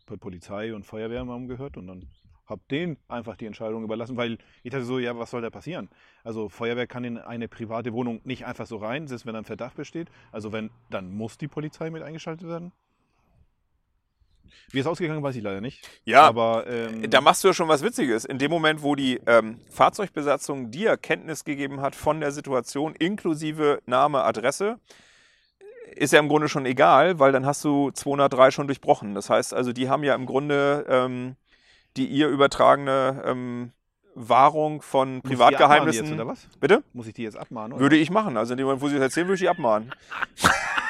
bei Polizei und Feuerwehr mal umgehört und dann habe denen einfach die Entscheidung überlassen, weil ich dachte so, ja, was soll da passieren? Also Feuerwehr kann in eine private Wohnung nicht einfach so rein, selbst wenn ein Verdacht besteht. Also wenn, dann muss die Polizei mit eingeschaltet werden. Wie es ausgegangen, weiß ich leider nicht. Ja, aber ähm, Da machst du ja schon was Witziges. In dem Moment, wo die ähm, Fahrzeugbesatzung dir Kenntnis gegeben hat von der Situation inklusive Name, Adresse, ist ja im Grunde schon egal, weil dann hast du 203 schon durchbrochen. Das heißt also, die haben ja im Grunde ähm, die ihr übertragene ähm, Wahrung von Muss ich die Privatgeheimnissen. Jetzt, oder was? Bitte? Muss ich die jetzt abmahnen? Oder? Würde ich machen. Also in dem Moment, wo sie es erzählen, würde ich die abmahnen.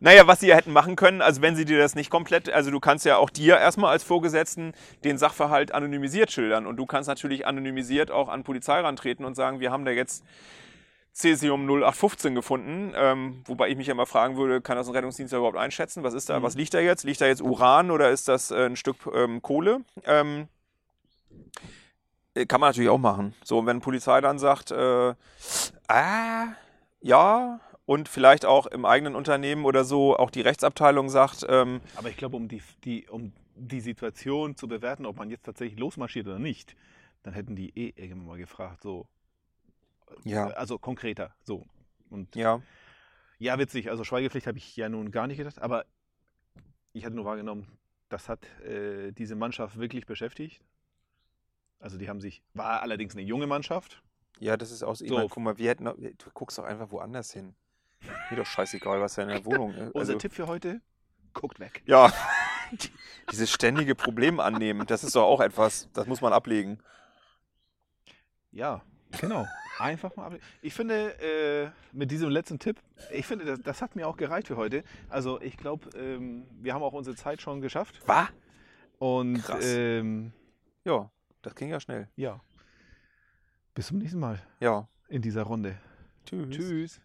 naja, was sie ja hätten machen können, also wenn sie dir das nicht komplett, also du kannst ja auch dir erstmal als Vorgesetzten den Sachverhalt anonymisiert schildern und du kannst natürlich anonymisiert auch an Polizei rantreten und sagen, wir haben da jetzt Cäsium 0815 gefunden, ähm, wobei ich mich ja mal fragen würde, kann das ein Rettungsdienst überhaupt einschätzen? Was ist da, Mhm. was liegt da jetzt? Liegt da jetzt Uran oder ist das äh, ein Stück ähm, Kohle? Ähm, äh, kann man natürlich auch machen. So, und wenn Polizei dann sagt, äh, ah, ja, und vielleicht auch im eigenen Unternehmen oder so auch die Rechtsabteilung sagt, ähm, Aber ich glaube, um die, die, um die Situation zu bewerten, ob man jetzt tatsächlich losmarschiert oder nicht, dann hätten die eh irgendwann mal gefragt, so. Ja. Also konkreter, so. Und ja, ja, witzig. Also Schweigepflicht habe ich ja nun gar nicht gedacht, aber ich hatte nur wahrgenommen, das hat äh, diese Mannschaft wirklich beschäftigt. Also die haben sich, war allerdings eine junge Mannschaft. ja, das ist aus. Ich So. guck mal, wir hätten, du guckst doch einfach woanders hin. Mir doch scheißegal, was da in der Wohnung ist. Unser Also, Tipp für heute, guckt weg. ja, dieses ständige Problem annehmen, das ist doch auch etwas, das muss man ablegen. Ja, genau. Einfach mal. ab- Ich finde, äh, mit diesem letzten Tipp, ich finde, das, das hat mir auch gereicht für heute. Also ich glaube, ähm, wir haben auch unsere Zeit schon geschafft. Was? Und Krass. ähm, Ja, das ging ja schnell. ja, bis zum nächsten Mal Ja. in dieser Runde. Tschüss. Tschüss.